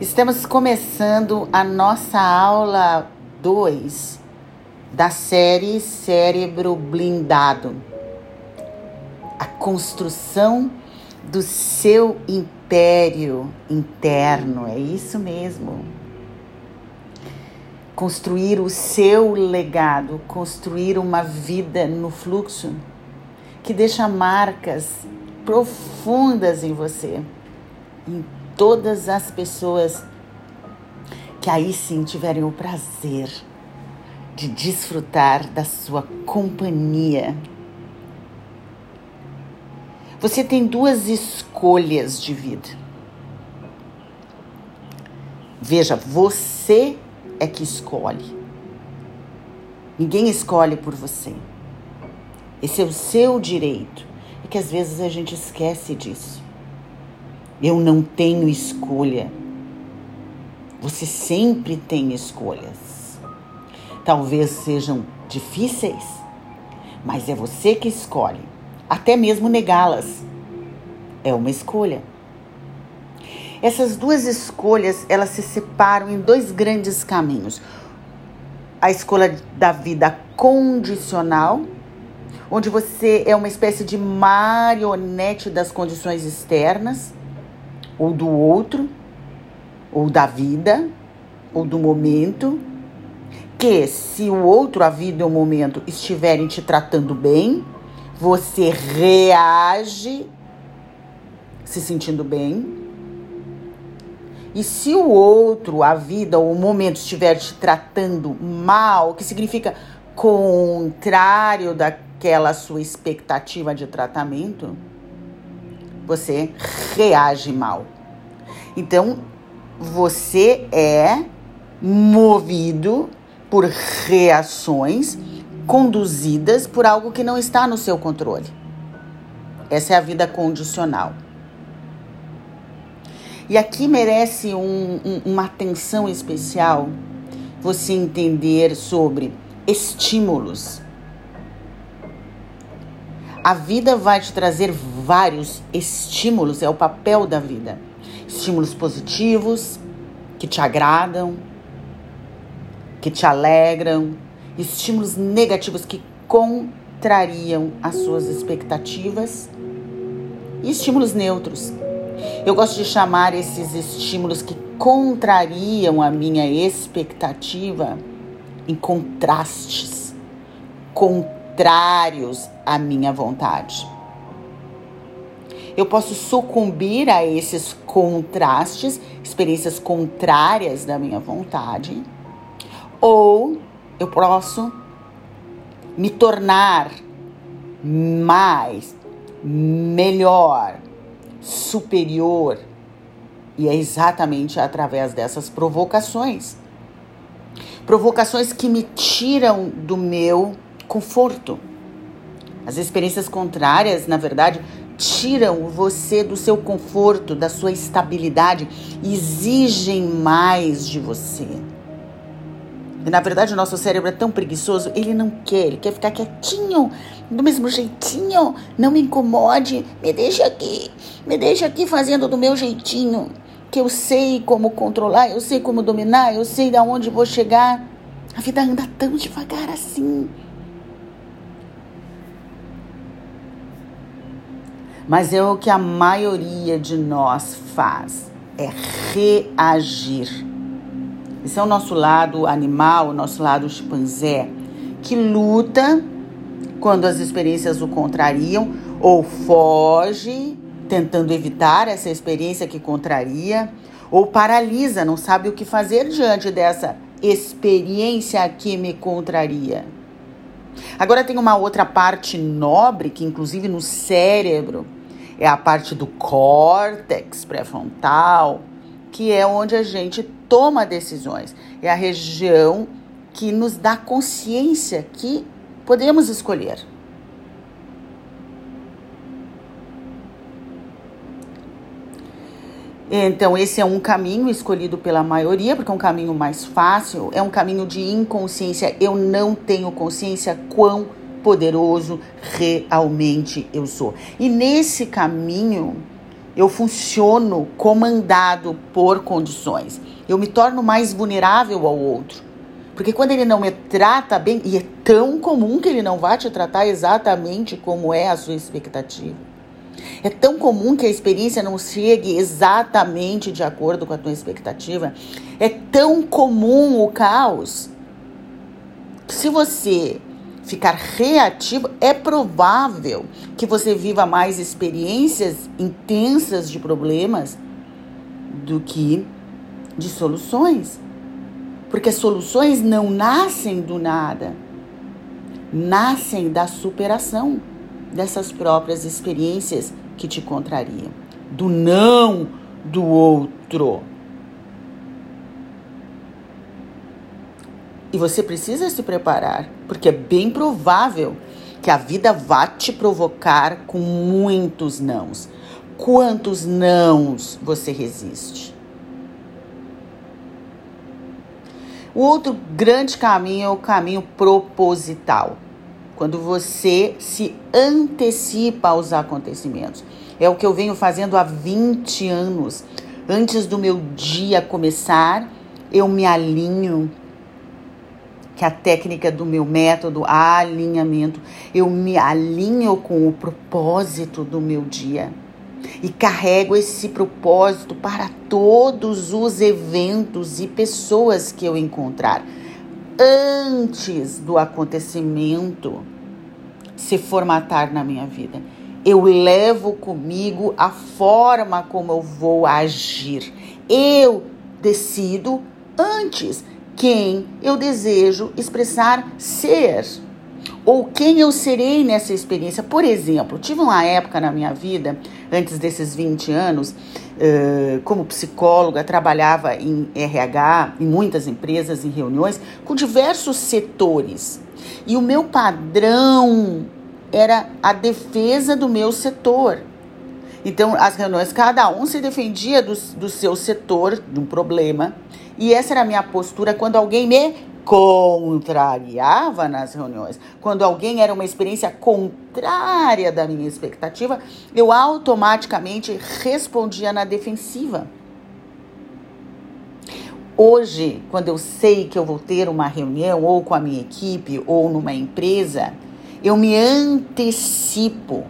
Estamos começando a nossa aula 2 da série Cérebro Blindado. A construção do seu império interno, é isso mesmo. Construir o seu legado, construir uma vida no fluxo que deixa marcas profundas em você, em todas as pessoas que aí sim tiverem o prazer de desfrutar da sua companhia. Você tem duas escolhas de vida. Veja, você é que escolhe. Ninguém escolhe por você. Esse é o seu direito. É que às vezes a gente esquece disso. Eu não tenho escolha. Você sempre tem escolhas. Talvez sejam difíceis, mas é você que escolhe. Até mesmo negá-las é uma escolha. Essas duas escolhas, elas se separam em dois grandes caminhos. A escolha da vida condicional, onde você é uma espécie de marionete das condições externas, ou do outro, ou da vida, ou do momento, que se o outro, a vida ou o momento estiverem te tratando bem, você reage se sentindo bem. E se o outro, a vida ou o momento estiver te tratando mal, que significa contrário daquela sua expectativa de tratamento, você reage mal. Então, você é movido por reações conduzidas por algo que não está no seu controle. Essa é a vida condicional. E aqui merece um, um, uma atenção especial você entender sobre estímulos a vida vai te trazer vários estímulos, é o papel da vida. Estímulos positivos, que te agradam, que te alegram, estímulos negativos que contrariam as suas expectativas e estímulos neutros. Eu gosto de chamar esses estímulos que contrariam a minha expectativa em contrastes, contrários à minha vontade. Eu posso sucumbir a esses contrastes, experiências contrárias da minha vontade, ou eu posso me tornar mais, melhor, superior. E é exatamente através dessas provocações. Provocações que me tiram do meu conforto. As experiências contrárias, na verdade, tiram você do seu conforto, da sua estabilidade, exigem mais de você. E na verdade o nosso cérebro é tão preguiçoso, ele não quer, ele quer ficar quietinho, do mesmo jeitinho, não me incomode, me deixa aqui, me deixa aqui fazendo do meu jeitinho, que eu sei como controlar, eu sei como dominar, eu sei de onde vou chegar. A vida anda tão devagar assim. Mas é o que a maioria de nós faz, é reagir. Esse é o nosso lado animal, o nosso lado chimpanzé, que luta quando as experiências o contrariam ou foge, tentando evitar essa experiência que contraria, ou paralisa, não sabe o que fazer diante dessa experiência que me contraria. Agora tem uma outra parte nobre que, inclusive no cérebro, é a parte do córtex pré-frontal, que é onde a gente toma decisões. É a região que nos dá consciência que podemos escolher. Então, esse é um caminho escolhido pela maioria, porque é um caminho mais fácil, é um caminho de inconsciência. Eu não tenho consciência quão poderoso realmente eu sou. E nesse caminho eu funciono comandado por condições. Eu me torno mais vulnerável ao outro. Porque quando ele não me trata bem, e é tão comum que ele não vá te tratar exatamente como é a sua expectativa. É tão comum que a experiência não chegue exatamente de acordo com a tua expectativa. É tão comum o caos. Que se você ficar reativo, é provável que você viva mais experiências intensas de problemas do que de soluções. Porque soluções não nascem do nada, nascem da superação dessas próprias experiências que te contrariam, do não do outro. E você precisa se preparar, porque é bem provável que a vida vá te provocar com muitos nãos. Quantos nãos você resiste? O outro grande caminho é o caminho proposital. Quando você se antecipa aos acontecimentos. É o que eu venho fazendo há 20 anos. Antes do meu dia começar, eu me alinho que a técnica do meu método, alinhamento, eu me alinho com o propósito do meu dia e carrego esse propósito para todos os eventos e pessoas que eu encontrar antes do acontecimento se formatar na minha vida. Eu levo comigo a forma como eu vou agir. Eu decido antes quem eu desejo expressar ser ou quem eu serei nessa experiência. Por exemplo, tive uma época na minha vida, antes desses 20 anos, como psicóloga, trabalhava em RH, em muitas empresas, em reuniões, com diversos setores. E o meu padrão era a defesa do meu setor. Então, as reuniões, cada um se defendia do, do seu setor, de um problema. E essa era a minha postura quando alguém me contrariava nas reuniões. Quando alguém era uma experiência contrária da minha expectativa, eu automaticamente respondia na defensiva. Hoje, quando eu sei que eu vou ter uma reunião ou com a minha equipe ou numa empresa, eu me antecipo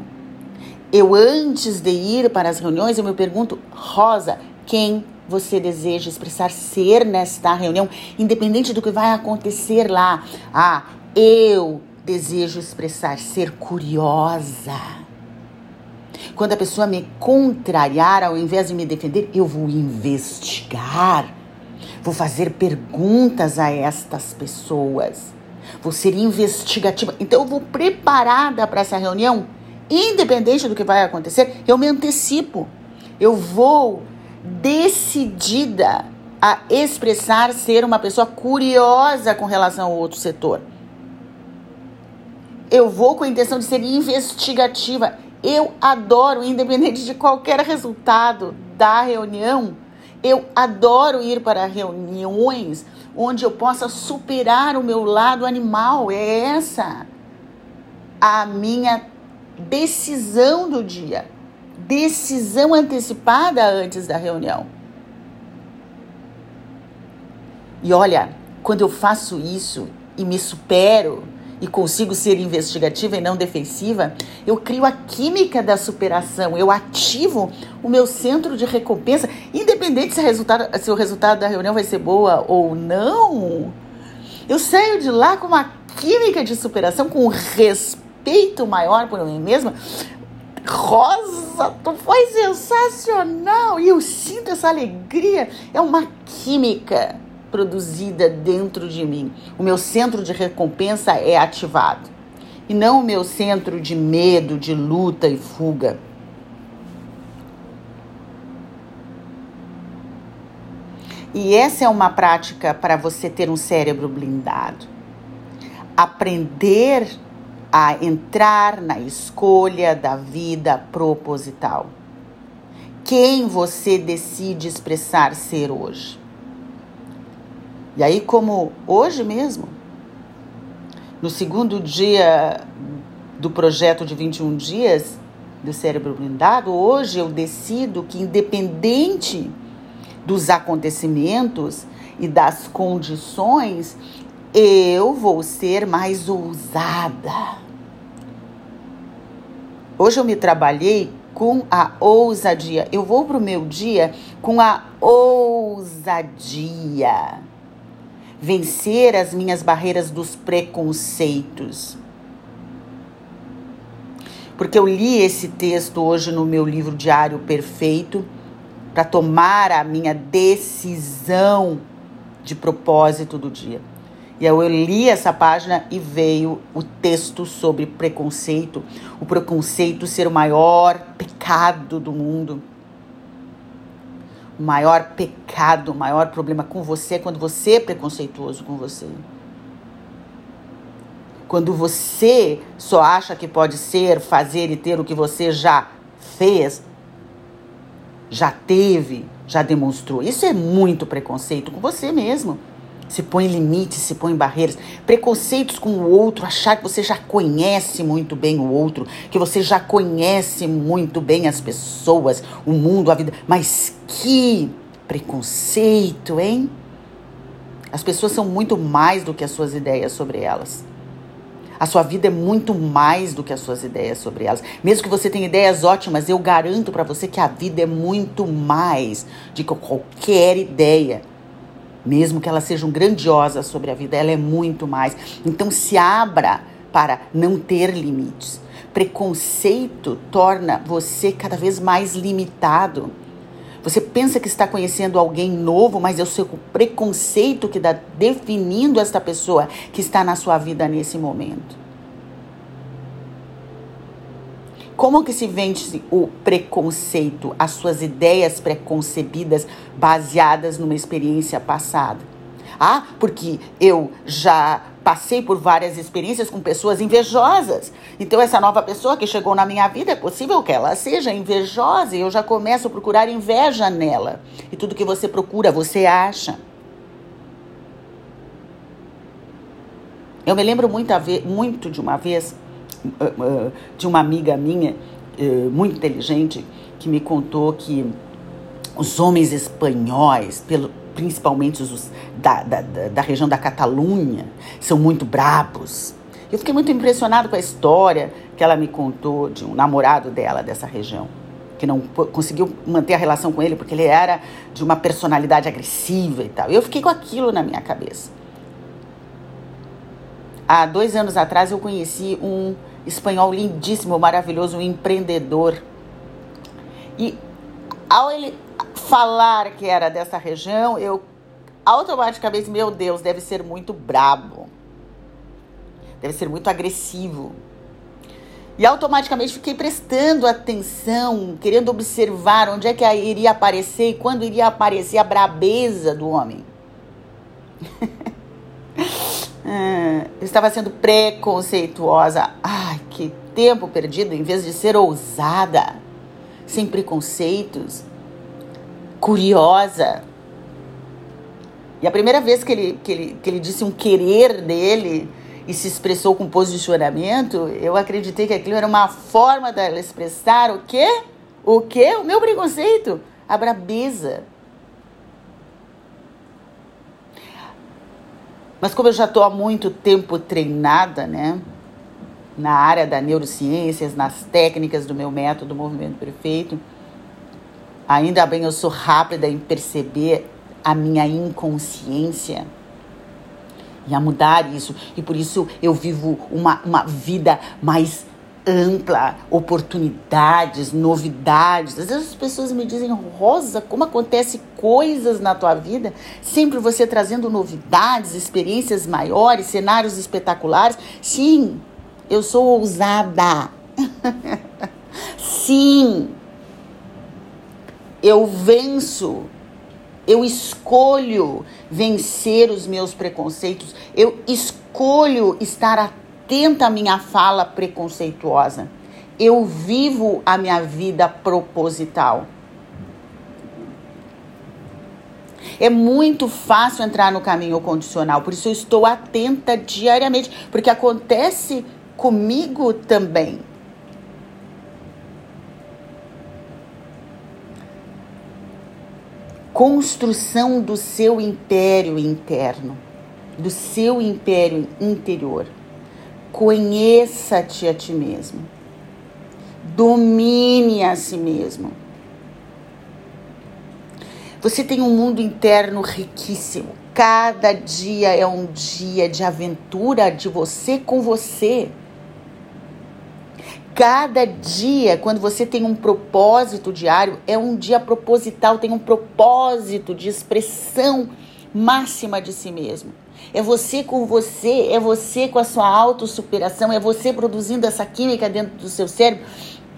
eu, antes de ir para as reuniões, eu me pergunto, Rosa, quem você deseja expressar ser nesta reunião, independente do que vai acontecer lá? Ah, eu desejo expressar ser curiosa. Quando a pessoa me contrariar, ao invés de me defender, eu vou investigar. Vou fazer perguntas a estas pessoas. Vou ser investigativa. Então, eu vou preparada para essa reunião independente do que vai acontecer, eu me antecipo. Eu vou decidida a expressar ser uma pessoa curiosa com relação ao outro setor. Eu vou com a intenção de ser investigativa. Eu adoro, independente de qualquer resultado da reunião, eu adoro ir para reuniões onde eu possa superar o meu lado animal. É essa a minha decisão do dia, decisão antecipada antes da reunião. E olha, quando eu faço isso e me supero e consigo ser investigativa e não defensiva, eu crio a química da superação, eu ativo o meu centro de recompensa, independente se, resultado, se o resultado da reunião vai ser boa ou não. Eu saio de lá com uma química de superação, com respeito respeito maior por mim mesma. Rosa, tu foi sensacional! E eu sinto essa alegria. É uma química produzida dentro de mim. O meu centro de recompensa é ativado. E não o meu centro de medo, de luta e fuga. E essa é uma prática para você ter um cérebro blindado. Aprender a entrar na escolha da vida proposital. Quem você decide expressar ser hoje? E aí, como hoje mesmo, no segundo dia do projeto de 21 dias, do cérebro blindado, hoje eu decido que, independente dos acontecimentos e das condições, eu vou ser mais ousada. Hoje eu me trabalhei com a ousadia. Eu vou para o meu dia com a ousadia. Vencer as minhas barreiras dos preconceitos porque eu li esse texto hoje no meu livro Diário Perfeito para tomar a minha decisão de propósito do dia. E eu li essa página e veio o texto sobre preconceito, o preconceito ser o maior pecado do mundo. O maior pecado, o maior problema com você é quando você é preconceituoso com você. Quando você só acha que pode ser, fazer e ter o que você já fez, já teve, já demonstrou. Isso é muito preconceito com você mesmo. Se põe limites, se põe barreiras. Preconceitos com o outro, achar que você já conhece muito bem o outro, que você já conhece muito bem as pessoas, o mundo, a vida. Mas que preconceito, hein? As pessoas são muito mais do que as suas ideias sobre elas. A sua vida é muito mais do que as suas ideias sobre elas. Mesmo que você tenha ideias ótimas, eu garanto para você que a vida é muito mais de qualquer ideia. Mesmo que elas sejam grandiosas sobre a vida, ela é muito mais. Então se abra para não ter limites. Preconceito torna você cada vez mais limitado. Você pensa que está conhecendo alguém novo, mas é o seu preconceito que está definindo esta pessoa que está na sua vida nesse momento. Como que se vence o preconceito, as suas ideias preconcebidas baseadas numa experiência passada? Ah, porque eu já passei por várias experiências com pessoas invejosas. Então, essa nova pessoa que chegou na minha vida, é possível que ela seja invejosa e eu já começo a procurar inveja nela. E tudo que você procura, você acha. Eu me lembro muito, muito de uma vez, de uma amiga minha, uh, muito inteligente, que me contou que os homens espanhóis, pelo, principalmente os da, da, da região da Catalunha, são muito brabos. Eu fiquei muito impressionado com a história que ela me contou de um namorado dela dessa região, que não conseguiu manter a relação com ele porque ele era de uma personalidade agressiva e tal. Eu fiquei com aquilo na minha cabeça. Há dois anos atrás eu conheci um espanhol lindíssimo, maravilhoso, um empreendedor. E ao ele falar que era dessa região, eu automaticamente, meu Deus, deve ser muito brabo. Deve ser muito agressivo. E automaticamente fiquei prestando atenção, querendo observar onde é que iria aparecer e quando iria aparecer a brabeza do homem. Eu estava sendo preconceituosa. Ai, que tempo perdido, em vez de ser ousada, sem preconceitos curiosa. E a primeira vez que ele, que ele, que ele disse um querer dele e se expressou com posicionamento, eu acreditei que aquilo era uma forma dela expressar o quê? O quê? O meu preconceito, a brabeza. Mas como eu já estou há muito tempo treinada, né? Na área da neurociências, nas técnicas do meu método Movimento Perfeito, Ainda bem eu sou rápida em perceber a minha inconsciência e a mudar isso. E por isso eu vivo uma, uma vida mais ampla, oportunidades, novidades. Às vezes as pessoas me dizem, Rosa, como acontece coisas na tua vida, sempre você trazendo novidades, experiências maiores, cenários espetaculares. Sim, eu sou ousada. Sim, eu venço, eu escolho vencer os meus preconceitos, eu escolho estar atenta à minha fala preconceituosa. Eu vivo a minha vida proposital. É muito fácil entrar no caminho condicional, por isso eu estou atenta diariamente, porque acontece comigo também. Construção do seu império interno, do seu império interior. Conheça-te a ti mesmo. Domine a si mesmo. Você tem um mundo interno riquíssimo. Cada dia é um dia de aventura de você com você. Cada dia, quando você tem um propósito diário, é um dia proposital, tem um propósito de expressão máxima de si mesmo. É você com você, é você com a sua autossuperação, é você produzindo essa química dentro do seu cérebro,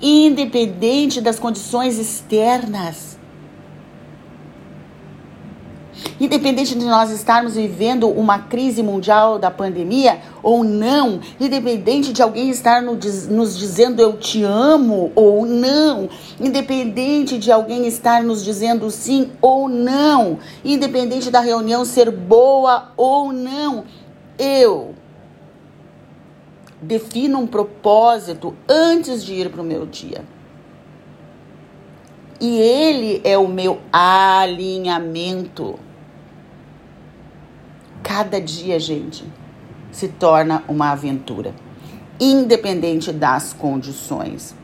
independente das condições externas. Independente de nós estarmos vivendo uma crise mundial da pandemia ou não, independente de alguém estar nos dizendo eu te amo ou não, independente de alguém estar nos dizendo sim ou não, independente da reunião ser boa ou não, eu defino um propósito antes de ir para o meu dia. E ele é o meu alinhamento. Cada dia, gente, se torna uma aventura, independente das condições.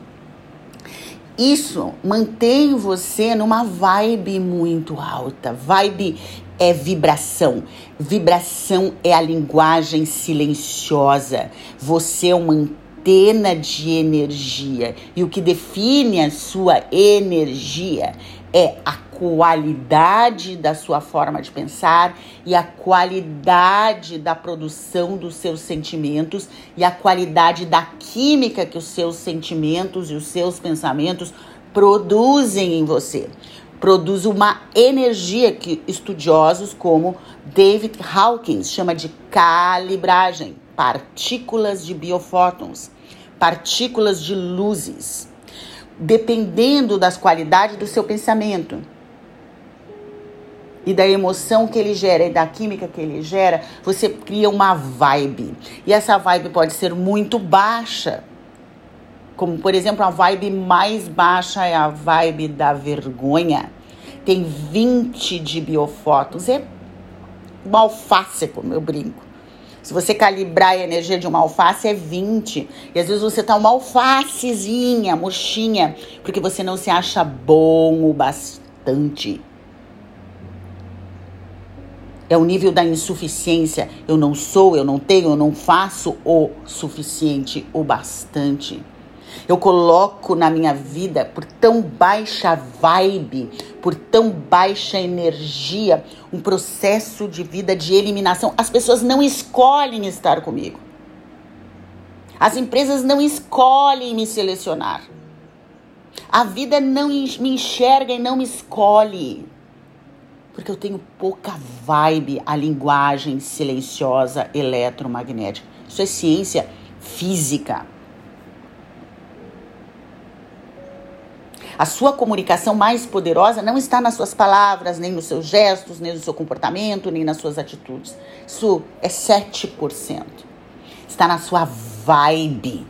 Isso mantém você numa vibe muito alta. Vibe é vibração. Vibração é a linguagem silenciosa. Você é uma antena de energia. E o que define a sua energia é a qualidade da sua forma de pensar e a qualidade da produção dos seus sentimentos e a qualidade da química que os seus sentimentos e os seus pensamentos produzem em você. Produz uma energia que estudiosos como David Hawkins chama de calibragem, partículas de biofótons, partículas de luzes dependendo das qualidades do seu pensamento e da emoção que ele gera e da química que ele gera, você cria uma vibe. E essa vibe pode ser muito baixa. Como, por exemplo, a vibe mais baixa é a vibe da vergonha. Tem 20 de biofótons. É uma alface, como eu brinco. Se você calibrar a energia de uma alface, é 20. E às vezes você tá uma alfacezinha, murchinha, porque você não se acha bom o bastante. É o nível da insuficiência. Eu não sou, eu não tenho, eu não faço o suficiente, o bastante. Eu coloco na minha vida por tão baixa vibe, por tão baixa energia, um processo de vida de eliminação. As pessoas não escolhem estar comigo. As empresas não escolhem me selecionar. A vida não me enxerga e não me escolhe. Porque eu tenho pouca vibe, a linguagem silenciosa eletromagnética. Isso é ciência física. A sua comunicação mais poderosa não está nas suas palavras, nem nos seus gestos, nem no seu comportamento, nem nas suas atitudes. Isso é 7%. Está na sua vibe.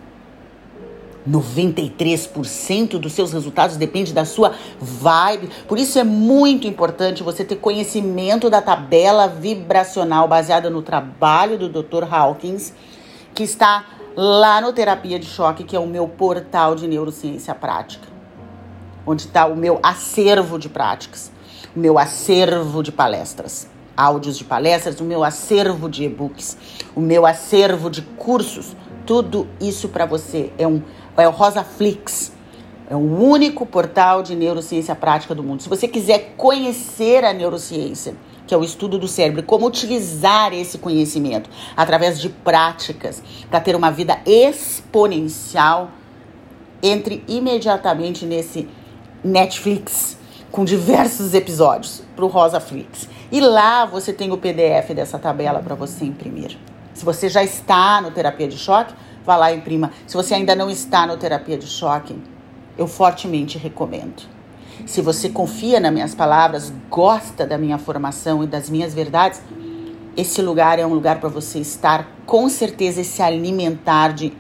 93% dos seus resultados depende da sua vibe. Por isso é muito importante você ter conhecimento da tabela vibracional baseada no trabalho do Dr. Hawkins, que está lá no Terapia de Choque, que é o meu portal de neurociência prática, onde está o meu acervo de práticas, o meu acervo de palestras, áudios de palestras, o meu acervo de e-books, o meu acervo de cursos. Tudo isso para você é um é o Rosaflix. É o único portal de neurociência prática do mundo. Se você quiser conhecer a neurociência, que é o estudo do cérebro, como utilizar esse conhecimento através de práticas para ter uma vida exponencial, entre imediatamente nesse Netflix com diversos episódios para o Rosaflix. E lá você tem o PDF dessa tabela para você imprimir. Se você já está no terapia de choque, vá lá e imprima. Se você ainda não está no terapia de choque, eu fortemente recomendo. Se você confia nas minhas palavras, gosta da minha formação e das minhas verdades, esse lugar é um lugar para você estar com certeza e se alimentar de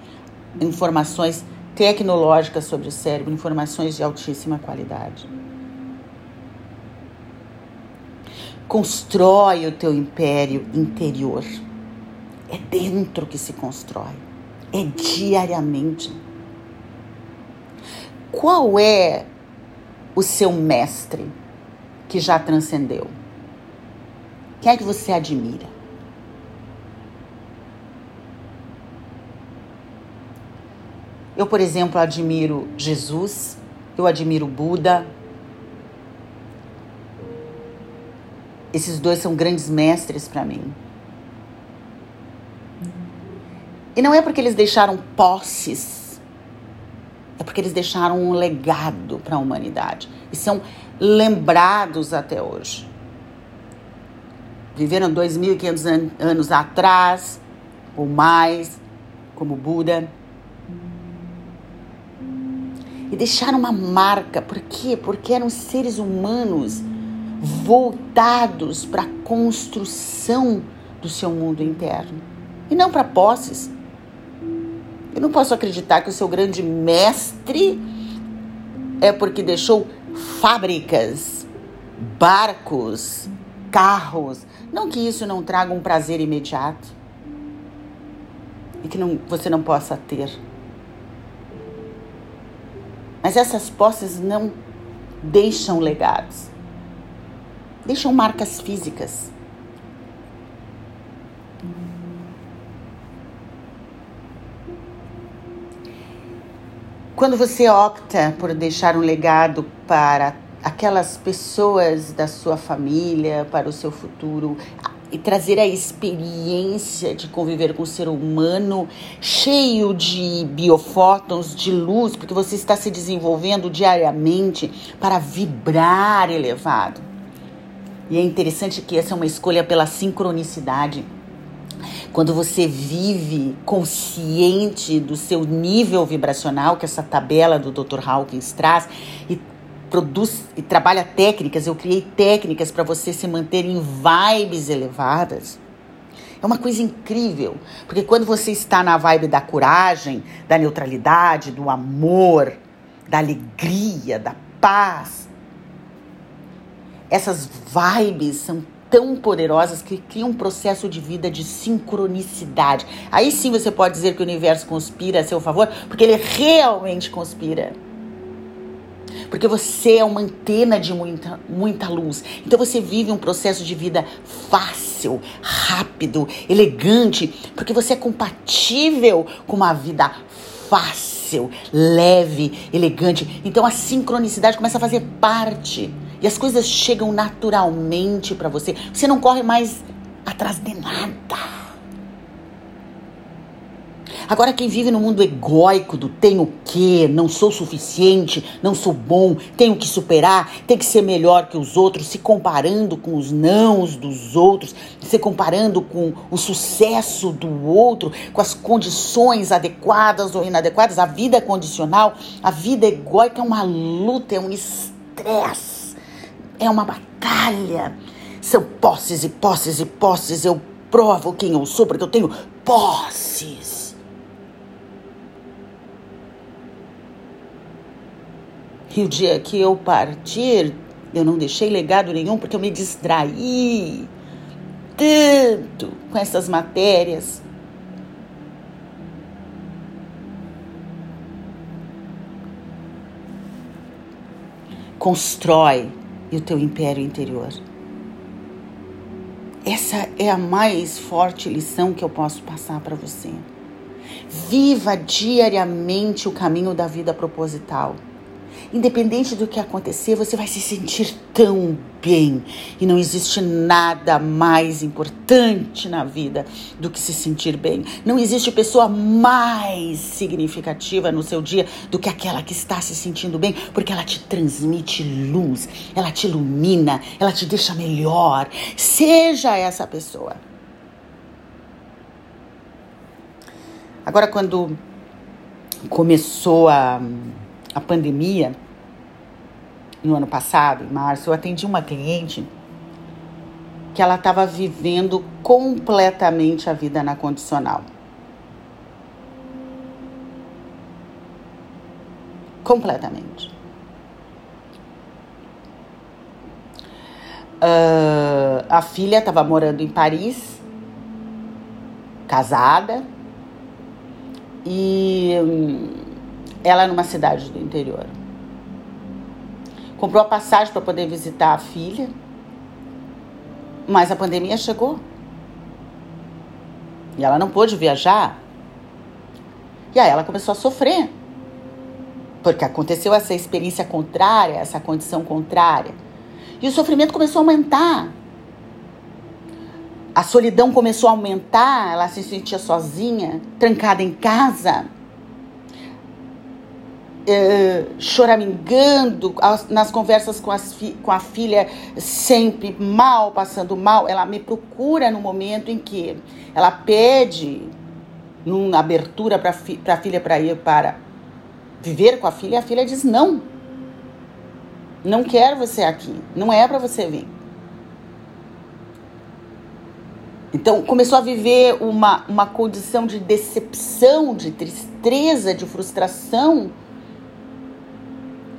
informações tecnológicas sobre o cérebro, informações de altíssima qualidade. Constrói o teu império interior. É dentro que se constrói. É diariamente. Qual é o seu mestre que já transcendeu? Quem é que você admira? Eu, por exemplo, admiro Jesus, eu admiro Buda. Esses dois são grandes mestres para mim. E não é porque eles deixaram posses, é porque eles deixaram um legado para a humanidade e são lembrados até hoje. Viveram 2.500 anos atrás ou mais, como Buda e deixaram uma marca. Por quê? Porque eram seres humanos voltados para a construção do seu mundo interno e não para posses. Eu não posso acreditar que o seu grande mestre é porque deixou fábricas, barcos, carros. Não que isso não traga um prazer imediato e que não, você não possa ter. Mas essas posses não deixam legados, deixam marcas físicas. Quando você opta por deixar um legado para aquelas pessoas da sua família, para o seu futuro, e trazer a experiência de conviver com o ser humano cheio de biofótons, de luz, porque você está se desenvolvendo diariamente para vibrar elevado. E é interessante que essa é uma escolha pela sincronicidade. Quando você vive consciente do seu nível vibracional, que essa tabela do Dr. Hawkins traz, e produz e trabalha técnicas, eu criei técnicas para você se manter em vibes elevadas. É uma coisa incrível, porque quando você está na vibe da coragem, da neutralidade, do amor, da alegria, da paz, essas vibes são tão poderosas que criam um processo de vida de sincronicidade. Aí sim você pode dizer que o universo conspira a seu favor, porque ele realmente conspira porque você é uma antena de muita, muita luz. Então você vive um processo de vida fácil, rápido, elegante, porque você é compatível com uma vida fácil, leve, elegante. Então a sincronicidade começa a fazer parte e as coisas chegam naturalmente para você. Você não corre mais atrás de nada. Agora, quem vive no mundo egóico do tenho o quê, não sou suficiente, não sou bom, tenho que superar, tem que ser melhor que os outros, se comparando com os nãos dos outros, se comparando com o sucesso do outro, com as condições adequadas ou inadequadas, a vida condicional, a vida egóica é uma luta, é um estresse, é uma batalha. São posses e posses e posses. Eu provo quem eu sou porque eu tenho posses. E o dia que eu partir, eu não deixei legado nenhum porque eu me distraí tanto com essas matérias. Constrói o teu império interior. Essa é a mais forte lição que eu posso passar para você. Viva diariamente o caminho da vida proposital. Independente do que acontecer, você vai se sentir tão bem. E não existe nada mais importante na vida do que se sentir bem. Não existe pessoa mais significativa no seu dia do que aquela que está se sentindo bem, porque ela te transmite luz, ela te ilumina, ela te deixa melhor. Seja essa pessoa. Agora, quando começou a a pandemia, no ano passado, em março, eu atendi uma cliente que ela estava vivendo completamente a vida na condicional. Completamente. Uh, a filha estava morando em Paris, casada, e hum, ela numa cidade do interior. Comprou a passagem para poder visitar a filha, mas a pandemia chegou. E ela não pôde viajar. E aí ela começou a sofrer. Porque aconteceu essa experiência contrária, essa condição contrária. E o sofrimento começou a aumentar. A solidão começou a aumentar, ela se sentia sozinha, trancada em casa, é, choramingando nas conversas com, as com a filha, sempre mal, passando mal. Ela me procura no momento em que ela pede numa abertura para fi, a filha para ir para viver com a filha, e a filha diz não. Não quero você aqui, não é para você vir. Então começou a viver uma, uma condição de decepção, de tristeza, de frustração,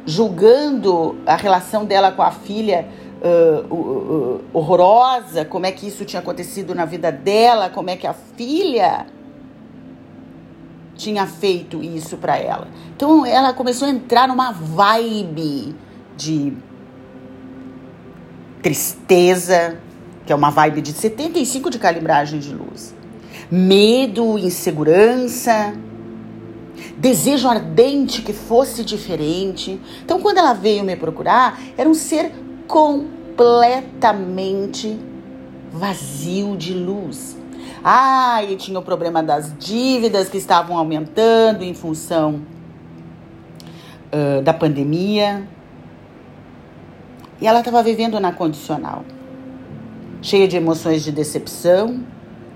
julgando a relação dela com a filha uh, uh, uh, horrorosa, como é que isso tinha acontecido na vida dela, como é que a filha tinha feito isso para ela. Então ela começou a entrar numa vibe de tristeza, que é uma vibe de 75 de calibragem de luz. Medo, insegurança, desejo ardente que fosse diferente. Então, quando ela veio me procurar, era um ser completamente vazio de luz. Ah, e tinha o problema das dívidas que estavam aumentando em função uh, da pandemia. E ela estava vivendo na condicional, cheia de emoções de decepção,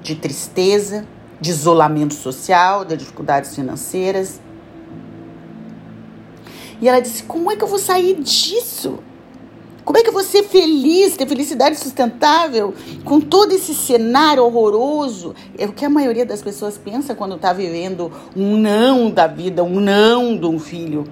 de tristeza, de isolamento social, de dificuldades financeiras. E ela disse: Como é que eu vou sair disso? Como é que eu vou ser feliz, ter felicidade sustentável com todo esse cenário horroroso? É o que a maioria das pessoas pensa quando está vivendo um não da vida, um não de um filho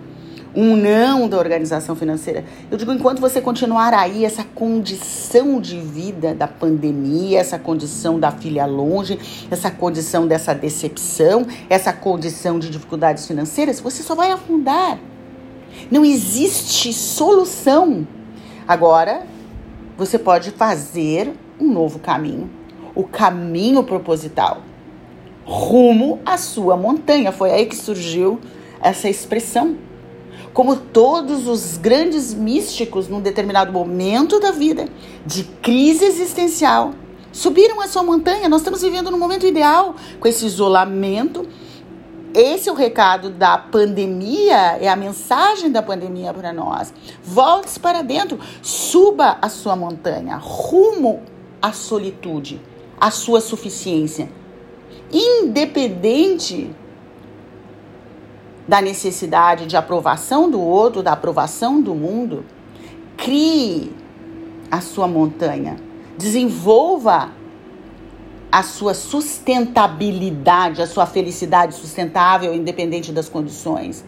um não da organização financeira. Eu digo, enquanto você continuar aí, essa condição de vida da pandemia, essa condição da filha longe, essa condição dessa decepção, essa condição de dificuldades financeiras, você só vai afundar. Não existe solução. Agora, você pode fazer um novo caminho, o caminho proposital, rumo à sua montanha. Foi aí que surgiu essa expressão como todos os grandes místicos num determinado momento da vida de crise existencial subiram a sua montanha. Nós estamos vivendo num momento ideal com esse isolamento. Esse é o recado da pandemia, é a mensagem da pandemia para nós. Volte para dentro, suba a sua montanha, rumo à solitude, à sua suficiência. Independente da necessidade de aprovação do outro, da aprovação do mundo, crie a sua montanha, desenvolva a sua sustentabilidade, a sua felicidade sustentável, independente das condições.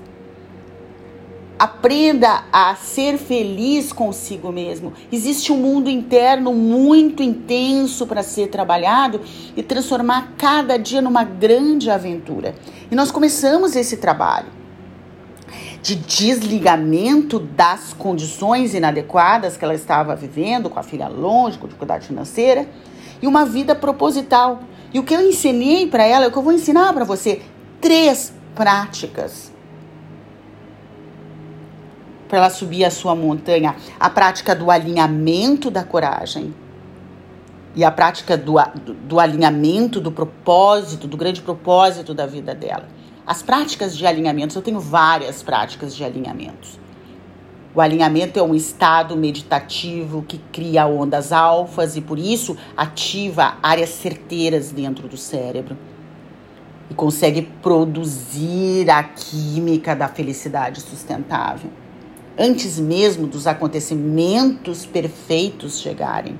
Aprenda a ser feliz consigo mesmo. Existe um mundo interno muito intenso para ser trabalhado e transformar cada dia numa grande aventura. E nós começamos esse trabalho de desligamento das condições inadequadas que ela estava vivendo, com a filha longe, com dificuldade financeira, e uma vida proposital. E o que eu ensinei para ela, é o que eu vou ensinar para você, três práticas para ela subir a sua montanha, a prática do alinhamento da coragem e a prática do, do, do alinhamento do propósito, do grande propósito da vida dela. As práticas de alinhamento, eu tenho várias práticas de alinhamentos. O alinhamento é um estado meditativo que cria ondas alfas e por isso ativa áreas certeiras dentro do cérebro e consegue produzir a química da felicidade sustentável antes mesmo dos acontecimentos perfeitos chegarem.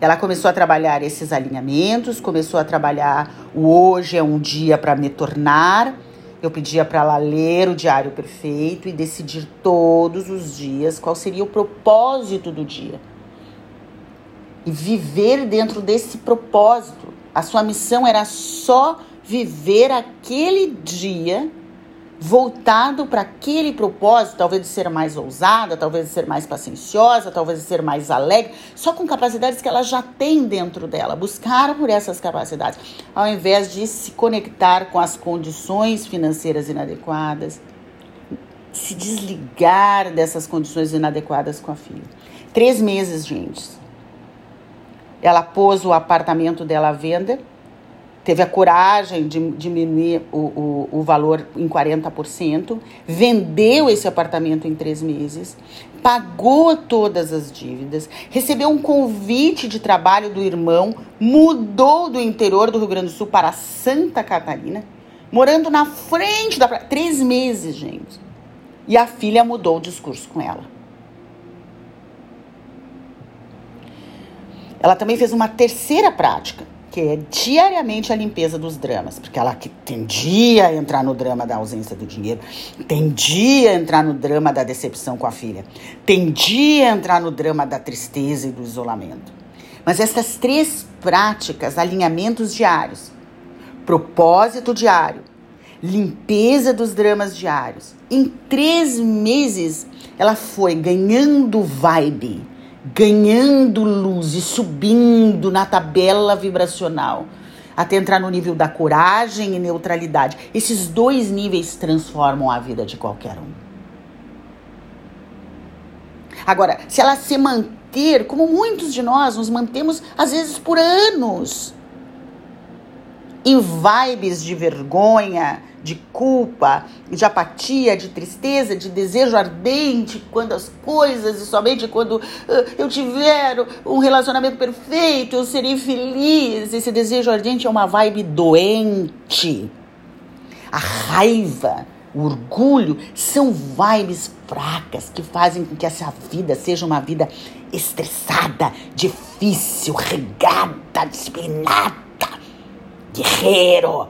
Ela começou a trabalhar esses alinhamentos, começou a trabalhar o hoje é um dia para me tornar eu pedia para ela ler o diário perfeito e decidir todos os dias qual seria o propósito do dia. E viver dentro desse propósito. A sua missão era só viver aquele dia voltado para aquele propósito, talvez de ser mais ousada, talvez de ser mais pacienciosa, talvez de ser mais alegre, só com capacidades que ela já tem dentro dela, buscar por essas capacidades, ao invés de se conectar com as condições financeiras inadequadas, se desligar dessas condições inadequadas com a filha. Três meses, gente. Ela pôs o apartamento dela à venda teve a coragem de diminuir o, o, o, valor em 40%, vendeu esse apartamento em três meses, pagou todas as dívidas, recebeu um convite de trabalho do irmão, mudou do interior do Rio Grande do Sul para Santa Catarina, morando na frente da praia. Três meses, gente. E a filha mudou o discurso com ela. Ela também fez uma terceira prática que é diariamente a limpeza dos dramas, porque ela tendia a entrar no drama da ausência do dinheiro, tendia a entrar no drama da decepção com a filha, tendia a entrar no drama da tristeza e do isolamento. Mas essas três práticas, alinhamentos diários, propósito diário, limpeza dos dramas diários, em três meses ela foi ganhando vibe ganhando luz e subindo na tabela vibracional até entrar no nível da coragem e neutralidade. Esses dois níveis transformam a vida de qualquer um. Agora, se ela se manter, como muitos de nós nos mantemos às vezes por anos, em vibes de vergonha, de culpa, de apatia, de tristeza, de desejo ardente quando as coisas, e somente quando uh, eu tiver um relacionamento perfeito, eu serei feliz. Esse desejo ardente é uma vibe doente. A raiva, o orgulho são vibes fracas que fazem com que essa vida seja uma vida estressada, difícil, regada, disciplinada, guerreiro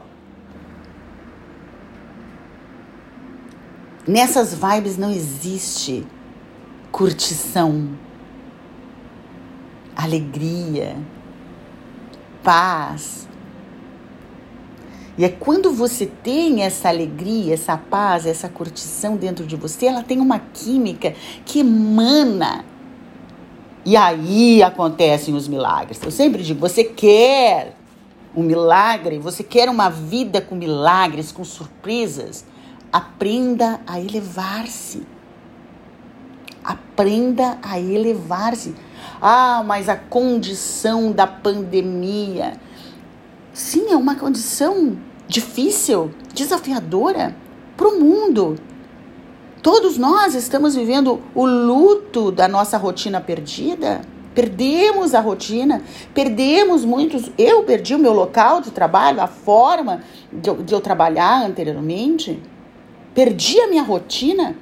Nessas vibes não existe curtição, alegria, paz. E é quando você tem essa alegria, essa paz, essa curtição dentro de você, ela tem uma química que emana. E aí acontecem os milagres. Eu sempre digo: você quer um milagre, você quer uma vida com milagres, com surpresas. Aprenda a elevar-se. Aprenda a elevar-se. Ah, mas a condição da pandemia. Sim, é uma condição difícil, desafiadora para o mundo. Todos nós estamos vivendo o luto da nossa rotina perdida. Perdemos a rotina, perdemos muitos. Eu perdi o meu local de trabalho, a forma de eu, de eu trabalhar anteriormente. Perdi a minha rotina,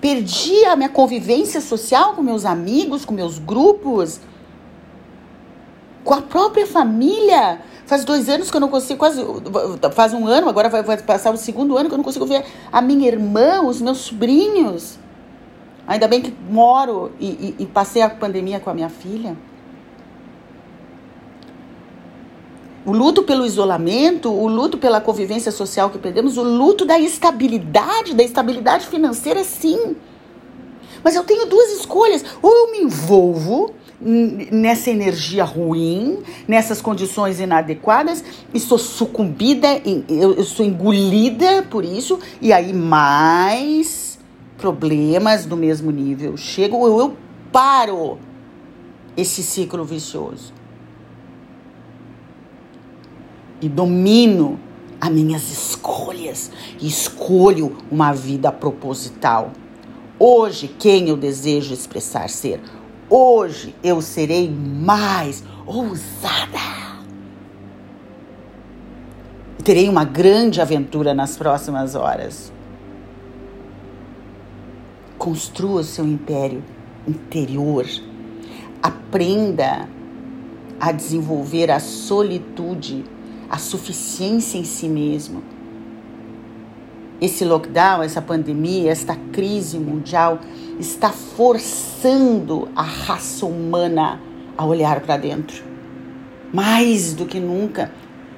perdi a minha convivência social com meus amigos, com meus grupos, com a própria família. Faz dois anos que eu não consigo, quase. Faz um ano, agora vai, vai passar o segundo ano que eu não consigo ver a minha irmã, os meus sobrinhos. Ainda bem que moro e, e, e passei a pandemia com a minha filha. O luto pelo isolamento, o luto pela convivência social que perdemos, o luto da estabilidade, da estabilidade financeira, sim. Mas eu tenho duas escolhas. Ou eu me envolvo nessa energia ruim, nessas condições inadequadas, e sou sucumbida, eu, sou engolida por isso, e aí mais problemas do mesmo nível chegam, ou eu paro esse ciclo vicioso e domino as minhas escolhas e escolho uma vida proposital. Hoje, quem eu desejo expressar ser? Hoje eu serei mais ousada. Terei uma grande aventura nas próximas horas. Construa o seu império interior. Aprenda a desenvolver a solitude a suficiência em si mesmo. esse lockdown, essa pandemia, esta crise mundial está forçando a raça humana a olhar para dentro. Mais do que nunca,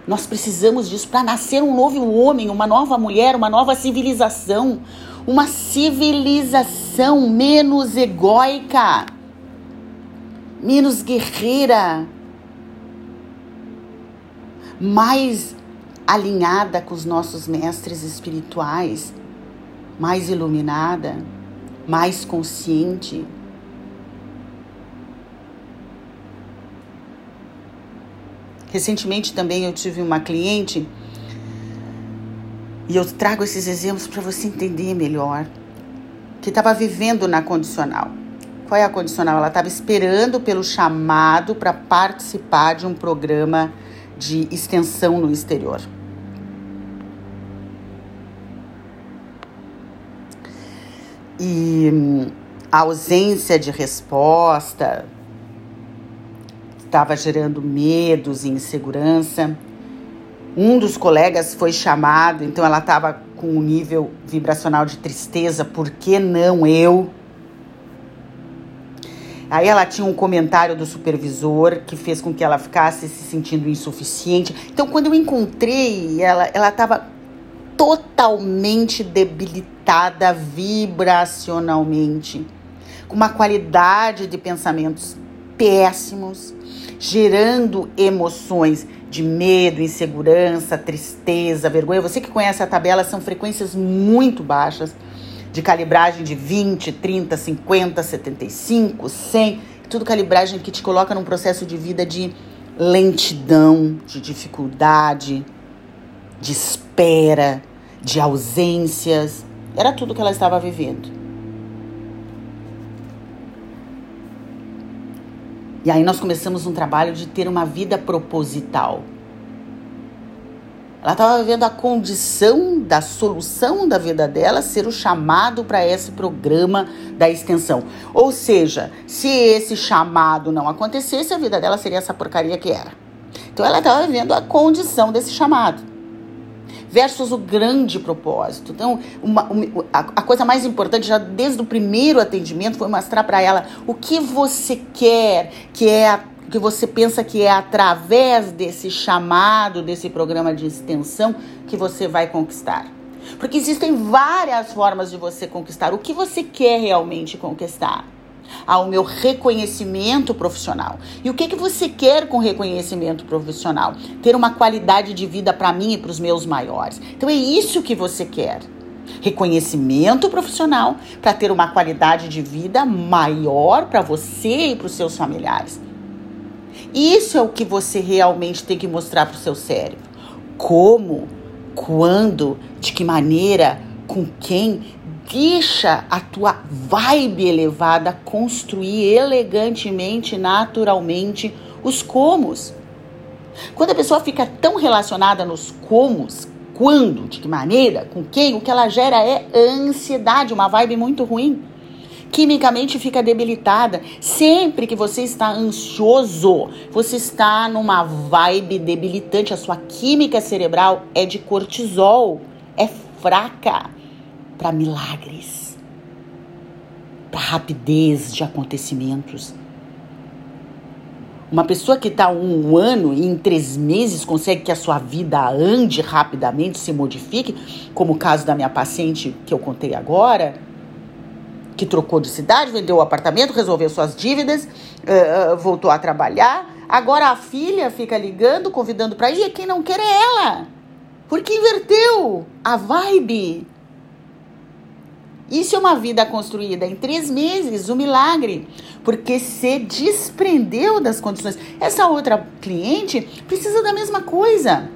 nós precisamos disso para nascer um novo homem, uma nova mulher, uma nova civilização, uma civilização menos egóica, menos guerreira, mais alinhada com os nossos mestres espirituais, mais iluminada, mais consciente. Recentemente também eu tive uma cliente e eu trago esses exemplos para você entender melhor que estava vivendo na condicional. Qual é a condicional? Ela estava esperando pelo chamado para participar de um programa de extensão no exterior. E hum, a ausência de resposta estava gerando medos e insegurança. Um dos colegas foi chamado, então ela estava com um nível vibracional de tristeza, por que não eu? Aí ela tinha um comentário do supervisor que fez com que ela ficasse se sentindo insuficiente. Então, quando eu encontrei ela, ela estava totalmente debilitada vibracionalmente, com uma qualidade de pensamentos péssimos, gerando emoções de medo, insegurança, tristeza, vergonha. Você que conhece a tabela, são frequências muito baixas, de calibragem de 20, 30, 50, 75, 100, tudo calibragem que te coloca num processo de vida de lentidão, de dificuldade, de espera, de ausências. Era tudo que ela estava vivendo. E aí nós começamos um trabalho de ter uma vida proposital. Ela estava vivendo a condição da solução da vida dela ser o chamado para esse programa da extensão. Ou seja, se esse chamado não acontecesse, a vida dela seria essa porcaria que era. Então ela estava vivendo a condição desse chamado versus o grande propósito. Então, uma, uma, a, a, coisa mais importante, já desde o primeiro atendimento, foi mostrar para ela o que você quer, que é a, que você pensa que é através desse chamado, desse programa de extensão, que você vai conquistar. Porque existem várias formas de você conquistar o que você quer realmente conquistar ao meu reconhecimento profissional. E o que, que você quer com reconhecimento profissional? Ter uma qualidade de vida para mim e para os meus maiores. Então é isso que você quer. Reconhecimento profissional para ter uma qualidade de vida maior para você e para os seus familiares. Isso é o que você realmente tem que mostrar para o seu cérebro. Como, quando, de que maneira, com quem deixa a tua vibe elevada construir elegantemente, naturalmente os comos. Quando a pessoa fica tão relacionada nos comos, quando, de que maneira, com quem, o que ela gera é ansiedade, uma vibe muito ruim. Quimicamente fica debilitada. Sempre que você está ansioso, você está numa vibe debilitante. A sua química cerebral é de cortisol, é fraca para milagres, para rapidez de acontecimentos. Uma pessoa que está um ano e em três meses consegue que a sua vida ande rapidamente, se modifique, como o caso da minha paciente que eu contei agora, que trocou de cidade, vendeu o apartamento, resolveu suas dívidas, uh, uh, voltou a trabalhar. Agora a filha fica ligando, convidando para ir, e quem não quer é ela. Porque inverteu a vibe. Isso é uma vida construída em três meses, um milagre, porque se desprendeu das condições. Essa outra cliente precisa da mesma coisa.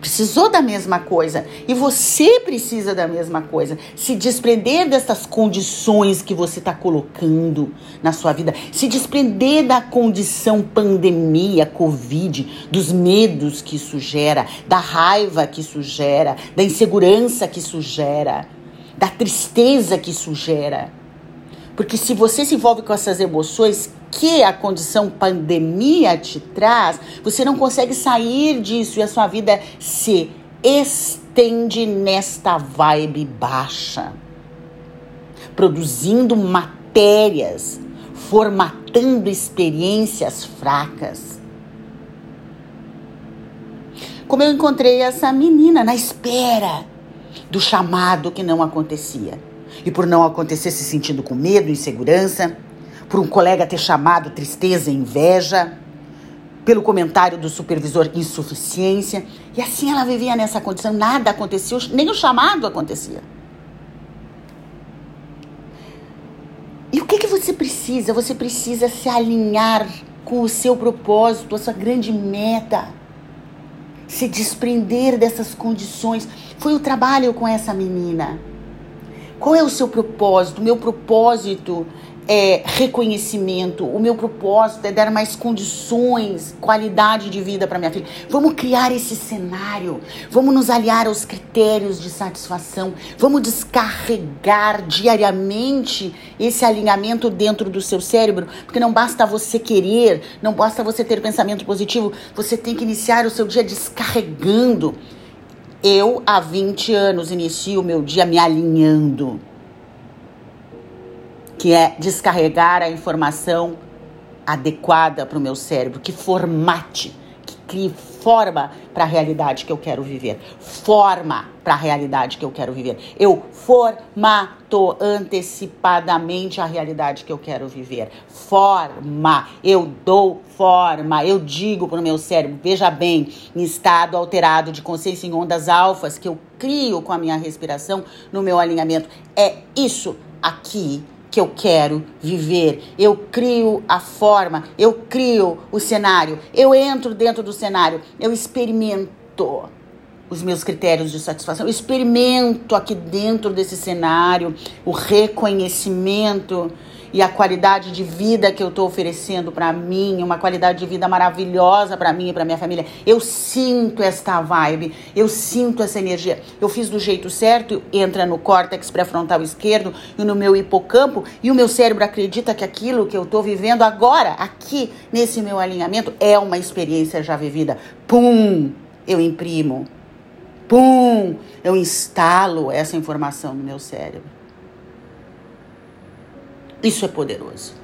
Precisou da mesma coisa. E você precisa da mesma coisa. Se desprender dessas condições que você está colocando na sua vida. Se desprender da condição pandemia, Covid, dos medos que isso gera, da raiva que isso gera, da insegurança que isso gera da tristeza que isso gera. Porque se você se envolve com essas emoções que a condição pandemia te traz, você não consegue sair disso e a sua vida se estende nesta vibe baixa, produzindo matérias, formatando experiências fracas. Como eu encontrei essa menina na espera do chamado que não acontecia. E por não acontecer, se sentindo com medo, insegurança, por um colega ter chamado tristeza e inveja, pelo comentário do supervisor insuficiência. E assim ela vivia nessa condição, nada acontecia, nem o chamado acontecia. E o que, que você precisa? Você precisa se alinhar com o seu propósito, a sua grande meta. Se desprender dessas condições. Foi o trabalho com essa menina. Qual é o seu propósito? Meu propósito é, reconhecimento. O meu propósito é dar mais condições, qualidade de vida para minha filha. Vamos criar esse cenário. Vamos nos aliar aos critérios de satisfação. Vamos descarregar diariamente esse alinhamento dentro do seu cérebro, porque não basta você querer, não basta você ter pensamento positivo, você tem que iniciar o seu dia descarregando. Eu, há 20 anos, inicio o meu dia me alinhando que é descarregar a informação adequada para o meu cérebro, que formate, que crie forma para a realidade que eu quero viver, forma para a realidade que eu quero viver. Eu formato antecipadamente a realidade que eu quero viver. Forma, eu dou forma, eu digo para o meu cérebro, veja bem, em estado alterado de consciência em ondas alfas que eu crio com a minha respiração no meu alinhamento. É isso aqui que eu quero viver. Eu crio a forma, eu crio o cenário, eu entro dentro do cenário, eu experimento os meus critérios de satisfação, eu experimento aqui dentro desse cenário o reconhecimento e a qualidade de vida que eu estou oferecendo para mim, uma qualidade de vida maravilhosa para mim e para minha família. Eu sinto esta vibe, eu sinto essa energia. Eu fiz do jeito certo, entra no córtex pré-frontal esquerdo e no meu hipocampo, e o meu cérebro acredita que aquilo que eu estou vivendo agora, aqui nesse meu alinhamento, é uma experiência já vivida. Pum! Eu imprimo. Pum! Eu instalo essa informação no meu cérebro. Isso é poderoso.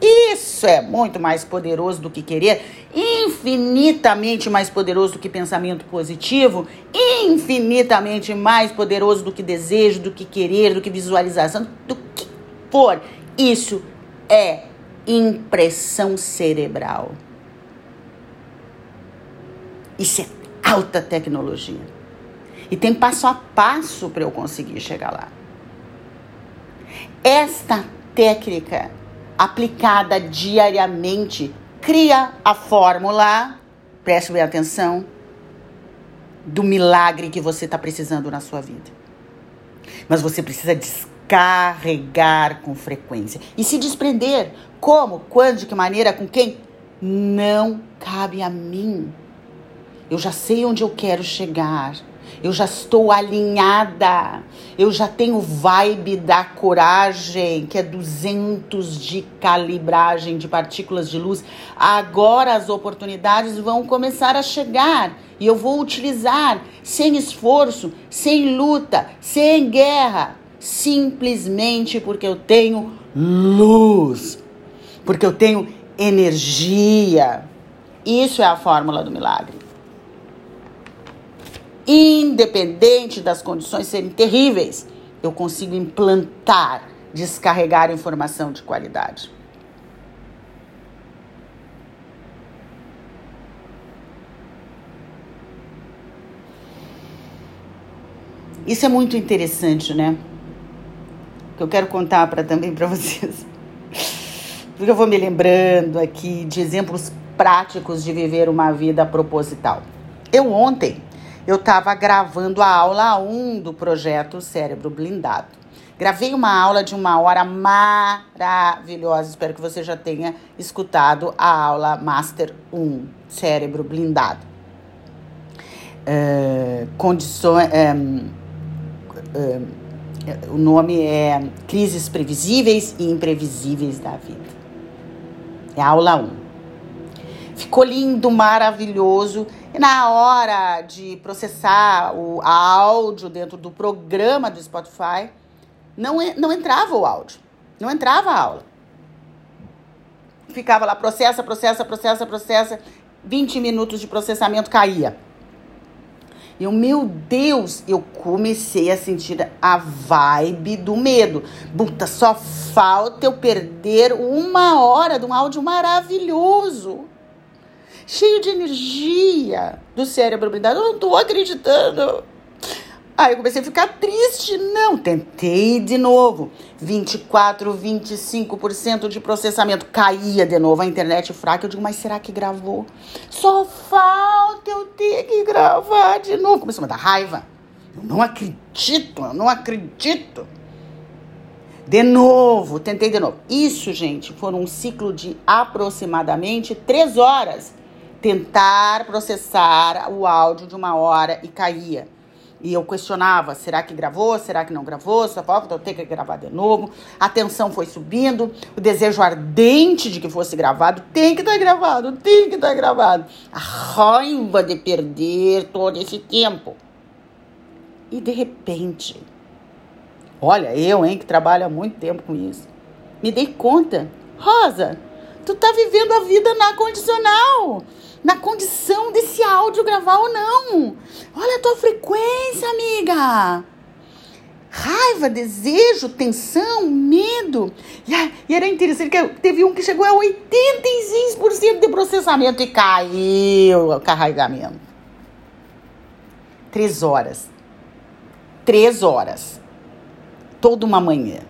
Isso é muito mais poderoso do que querer, infinitamente mais poderoso do que pensamento positivo, infinitamente mais poderoso do que desejo, do que querer, do que visualização, do que for. Isso é impressão cerebral. Isso é alta tecnologia. E tem passo a passo para eu conseguir chegar lá. Esta técnica aplicada diariamente cria a fórmula, preste bem atenção, do milagre que você está precisando na sua vida. Mas você precisa descarregar com frequência e se desprender. Como, quando, de que maneira, com quem? Não cabe a mim. Eu já sei onde eu quero chegar eu já estou alinhada, eu já tenho vibe da coragem, que é 200 de calibragem de partículas de luz. Agora as oportunidades vão começar a chegar e eu vou utilizar sem esforço, sem luta, sem guerra, simplesmente porque eu tenho luz, porque eu tenho energia. Isso é a fórmula do milagre independente das condições serem terríveis, eu consigo implantar, descarregar informação de qualidade. Isso é muito interessante, né? Que eu quero contar para também para vocês. Porque eu vou me lembrando aqui de exemplos práticos de viver uma vida proposital. Eu ontem eu estava gravando a aula 1 do projeto Cérebro Blindado. Gravei uma aula de uma hora maravilhosa. Espero que você já tenha escutado a aula Master 1, Cérebro Blindado. É, condições. É, é, o nome é Crises Previsíveis e Imprevisíveis da Vida. É a aula 1. Ficou lindo, maravilhoso na hora de processar o áudio dentro do programa do Spotify, não, não entrava o áudio, não entrava a aula. Ficava lá, processa, processa, processa, processa, 20 minutos de processamento caía. E eu, meu Deus, eu comecei a sentir a vibe do medo. Puta, só falta eu perder uma hora de um áudio maravilhoso. Cheio de energia do cérebro blindado. Eu não tô acreditando. Aí eu comecei a ficar triste. Não, tentei de novo. 24, 25% de processamento. Caía de novo a internet fraca. Eu digo, mas será que gravou? Só falta eu ter que gravar de novo. Começou a me dar raiva. Eu não acredito, eu não acredito. De novo, tentei de novo. Isso, gente, foi um ciclo de aproximadamente três horas. Tentar processar o áudio de uma hora e caía. E eu questionava, será que gravou? Será que não gravou? Só falta eu ter que gravar de novo. A tensão foi subindo, o desejo ardente de que fosse gravado, tem que estar tá gravado, tem que estar tá gravado. A raiva de perder todo esse tempo. E de repente, olha, eu, hein, que trabalho há muito tempo com isso, me dei conta, Rosa, tu tá vivendo a vida na condicional na condição desse áudio gravar ou não. Olha a tua frequência, amiga. Raiva, desejo, tensão, medo. E, era interessante que teve um que chegou a 86% de processamento e caiu o carregamento. Três horas. Três horas. Toda uma manhã.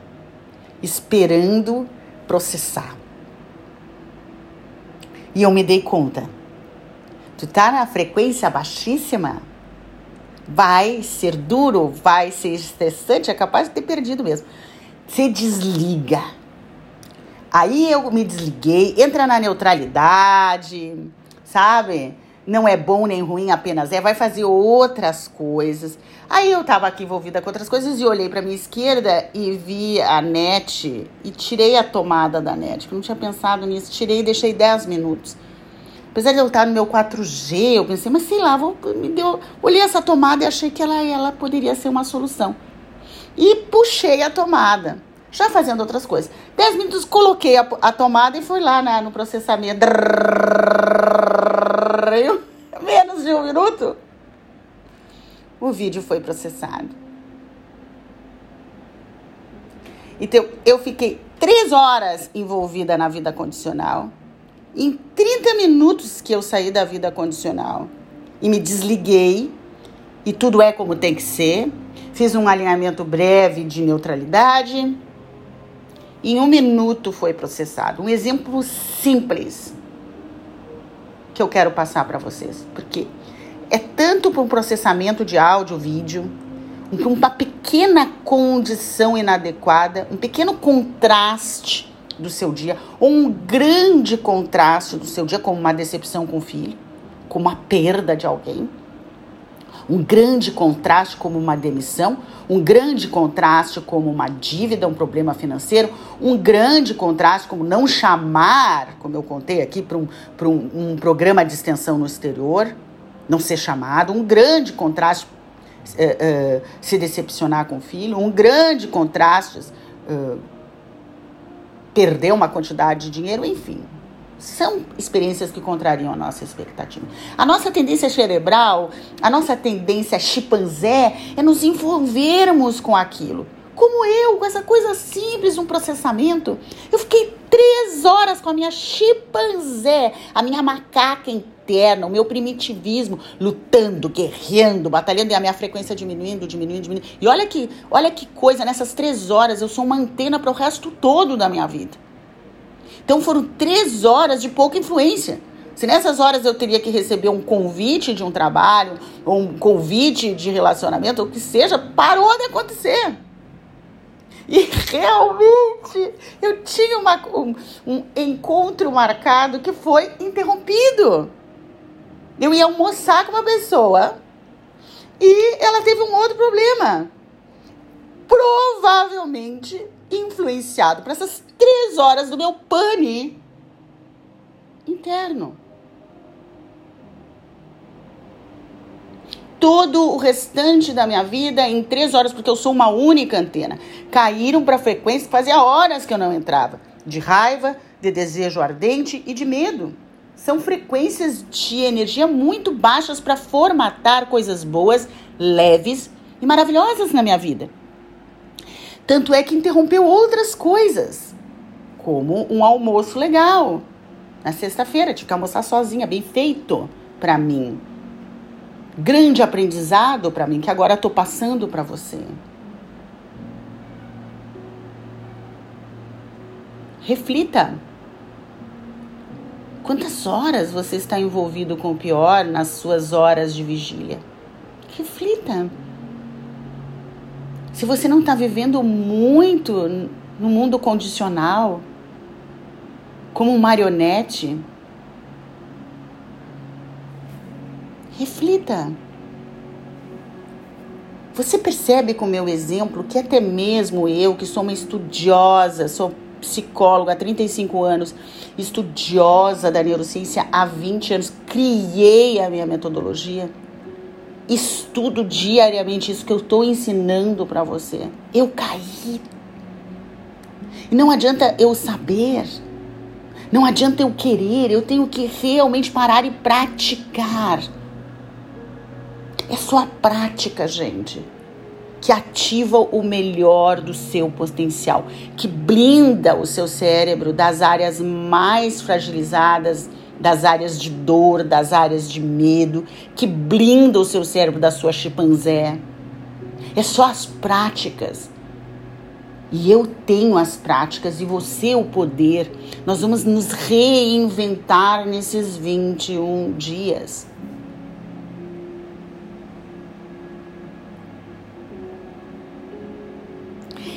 Esperando processar. E eu me dei conta tu tá na frequência baixíssima, vai ser duro, vai ser estressante, é capaz de ter perdido mesmo. Você desliga. Aí eu me desliguei, entra na neutralidade, sabe? Não é bom nem ruim, apenas é, vai fazer outras coisas. Aí eu tava aqui envolvida com outras coisas e olhei para minha esquerda e vi a net e tirei a tomada da net, eu não tinha pensado nisso, tirei e deixei 10 minutos. Apesar de eu estar no meu 4G, eu pensei, mas sei lá, vou, me deu, olhei essa tomada e achei que ela, ela poderia ser uma solução. E puxei a tomada, já fazendo outras coisas. Dez minutos, coloquei a, a tomada e fui lá né, no processamento. Menos de um minuto, o vídeo foi processado. Então, eu fiquei três horas envolvida na vida condicional em 30 minutos que eu saí da vida condicional e me desliguei, e tudo é como tem que ser, fiz um alinhamento breve de neutralidade, em um minuto foi processado. Um exemplo simples que eu quero passar para vocês, porque é tanto para um processamento de áudio, vídeo, uma pequena condição inadequada, um pequeno contraste do seu dia, ou um grande contraste do seu dia, como uma decepção com o filho, como a perda de alguém, um grande contraste como uma demissão, um grande contraste como uma dívida, um problema financeiro, um grande contraste como não chamar, como eu contei aqui, para um, um, um programa de extensão no exterior, não ser chamado, um grande contraste uh, uh, se decepcionar com o filho, um grande contraste uh, perder uma quantidade de dinheiro, enfim. São experiências que contrariam a nossa expectativa. A nossa tendência cerebral, a nossa tendência chimpanzé é nos envolvermos com aquilo. Como eu, com essa coisa simples, um processamento. Eu fiquei três horas com a minha chimpanzé, a minha macaca interna, o meu primitivismo, lutando, guerreando, batalhando e a minha frequência diminuindo, diminuindo, diminuindo. E olha que, olha que coisa, nessas três horas eu sou uma antena para o resto todo da minha vida. Então foram três horas de pouca influência. Se nessas horas eu teria que receber um convite de um trabalho, ou um convite de relacionamento, ou o que seja, parou de acontecer. E realmente eu tinha uma, um, um encontro marcado que foi interrompido. Eu ia almoçar com uma pessoa e ela teve um outro problema. Provavelmente influenciado por essas três horas do meu pane interno. todo o restante da minha vida em três horas, porque eu sou uma única antena. Caíram para frequência fazia horas que eu não entrava. De raiva, de desejo ardente e de medo. São frequências de energia muito baixas para formatar coisas boas, leves e maravilhosas na minha vida. Tanto é que interrompeu outras coisas, como um almoço legal. Na sexta-feira, tive que almoçar sozinha, bem feito para mim grande aprendizado para mim que agora estou passando para você. Reflita. Quantas horas você está envolvido com o pior nas suas horas de vigília? Reflita. Se você não está vivendo muito no mundo condicional, como um marionete, Reflita. Você percebe com o meu exemplo que até mesmo eu, que sou uma estudiosa, sou psicóloga há 35 anos, estudiosa da neurociência há 20 anos, criei a minha metodologia, estudo diariamente isso que eu estou ensinando para você. Eu caí. E não adianta eu saber, não adianta eu querer, eu tenho que realmente parar e praticar. É só a prática, gente, que ativa o melhor do seu potencial, que blinda o seu cérebro das áreas mais fragilizadas, das áreas de dor, das áreas de medo, que blinda o seu cérebro da sua chimpanzé. É só as práticas. E eu tenho as práticas e você o poder. Nós vamos nos reinventar nesses 21 dias.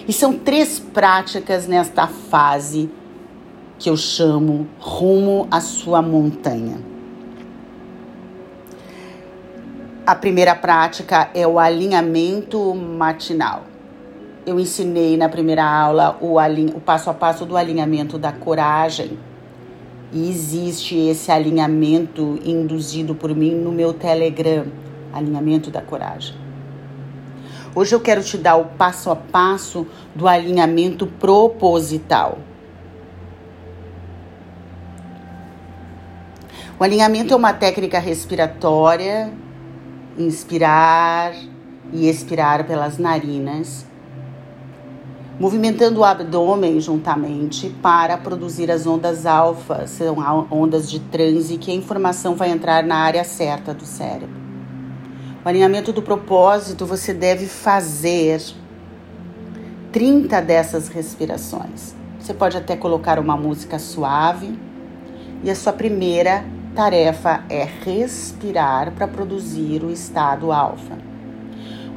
E são três práticas nesta fase que eu chamo rumo à sua montanha. A primeira prática é o alinhamento matinal. Eu ensinei na primeira aula o, o passo a passo do alinhamento da coragem. E existe esse alinhamento induzido por mim no meu Telegram, alinhamento da coragem. Hoje eu quero te dar o passo a passo do alinhamento proposital. O alinhamento é uma técnica respiratória, inspirar e expirar pelas narinas, movimentando o abdômen juntamente para produzir as ondas alfa, são ondas de transe que a informação vai entrar na área certa do cérebro. O alinhamento do propósito você deve fazer 30 dessas respirações. Você pode até colocar uma música suave. E a sua primeira tarefa é respirar para produzir o estado alfa.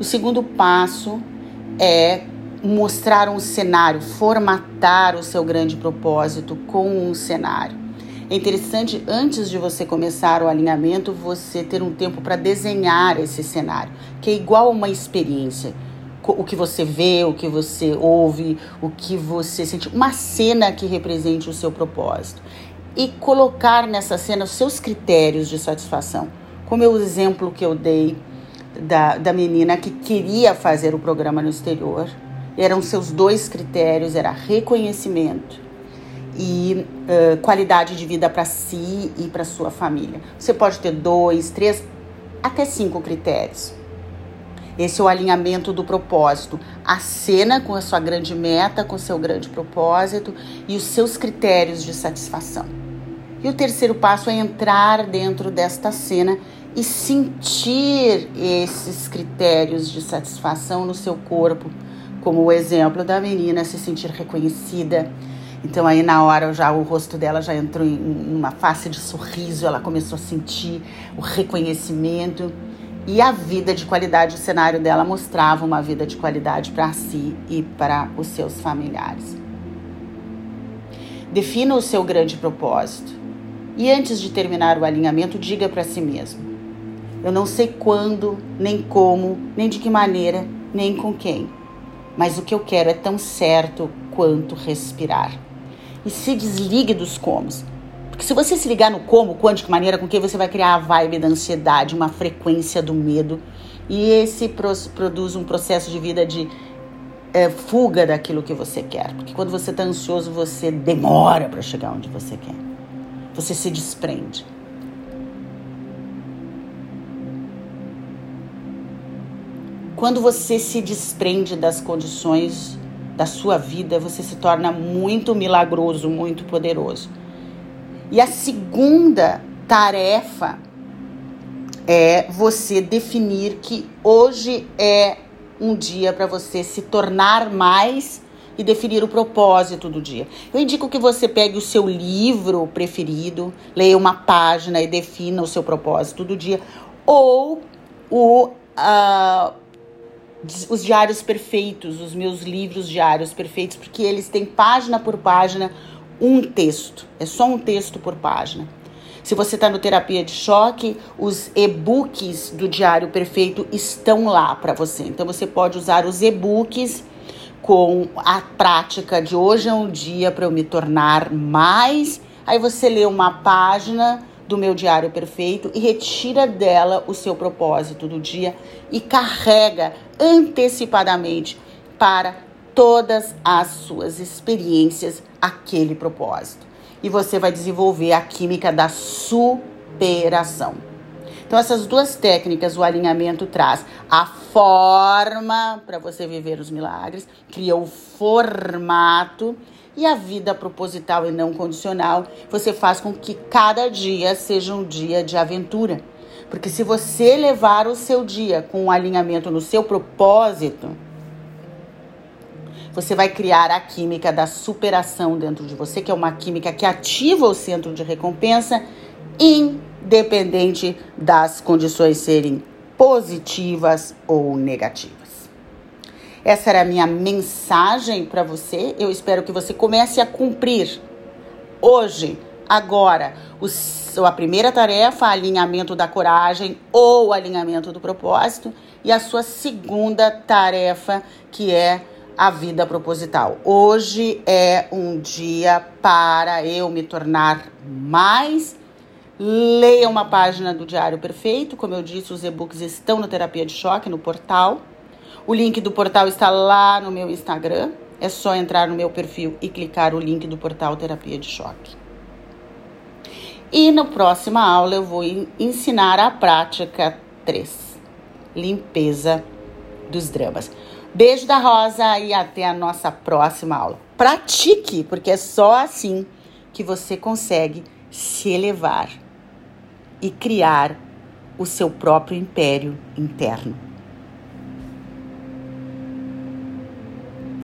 O segundo passo é mostrar um cenário, formatar o seu grande propósito com um cenário. É interessante, antes de você começar o alinhamento, você ter um tempo para desenhar esse cenário, que é igual uma experiência. O que você vê, o que você ouve, o que você sente. Uma cena que represente o seu propósito. E colocar nessa cena os seus critérios de satisfação. Como é o exemplo que eu dei da, da menina que queria fazer o programa no exterior. Eram seus dois critérios, era reconhecimento e uh, qualidade de vida para si e para sua família. Você pode ter dois, três, até cinco critérios. Esse é o alinhamento do propósito. A cena com a sua grande meta, com o seu grande propósito e os seus critérios de satisfação. E o terceiro passo é entrar dentro desta cena e sentir esses critérios de satisfação no seu corpo, como o exemplo da menina se sentir reconhecida, então aí na hora já o rosto dela já entrou em uma face de sorriso, ela começou a sentir o reconhecimento. E a vida de qualidade, o cenário dela mostrava uma vida de qualidade para si e para os seus familiares. Defina o seu grande propósito. E antes de terminar o alinhamento, diga para si mesmo: Eu não sei quando, nem como, nem de que maneira, nem com quem, mas o que eu quero é tão certo quanto respirar e se desligue dos comos. Porque se você se ligar no como, quântico, maneira com que você vai criar a vibe da ansiedade, uma frequência do medo, e esse produz um processo de vida de é, fuga daquilo que você quer. Porque quando você está ansioso, você demora para chegar onde você quer. Você se desprende. Quando você se desprende das condições da sua vida, você se torna muito milagroso, muito poderoso. E a segunda tarefa é você definir que hoje é um dia para você se tornar mais e definir o propósito do dia. Eu indico que você pegue o seu livro preferido, leia uma página e defina o seu propósito do dia, ou o, uh, os diários perfeitos, os meus livros diários perfeitos, porque eles têm página por página um texto, é só um texto por página. Se você está no terapia de choque, os e-books do Diário Perfeito estão lá para você. Então você pode usar os e-books com a prática de hoje é um dia para eu me tornar mais. Aí você lê uma página do meu diário perfeito e retira dela o seu propósito do dia e carrega antecipadamente para todas as suas experiências aquele propósito e você vai desenvolver a química da superação. Então, essas duas técnicas, o alinhamento traz a forma para você viver os milagres, cria o formato e a vida proposital e não condicional, você faz com que cada dia seja um dia de aventura. Porque se você levar o seu dia com um alinhamento no seu propósito, você vai criar a química da superação dentro de você, que é uma química que ativa o centro de recompensa, independente das condições serem positivas ou negativas. Essa era a minha mensagem para você. Eu espero que você comece a cumprir hoje, agora, o, a primeira tarefa, alinhamento da coragem ou alinhamento do propósito, e a sua segunda tarefa, que é a vida proposital. Hoje é um dia para eu me tornar mais. Leia uma página do Diário Perfeito. Como eu disse, os e-books estão no Terapia de Choque, no portal. O link do portal está lá no meu Instagram. É só entrar no meu perfil e clicar o link do portal Terapia de Choque. E na próxima aula eu vou ensinar a prática 3, limpeza dos dramas. Beijo da Rosa e até a nossa próxima aula. Pratique, porque é só assim que você consegue se elevar e criar o seu próprio império interno.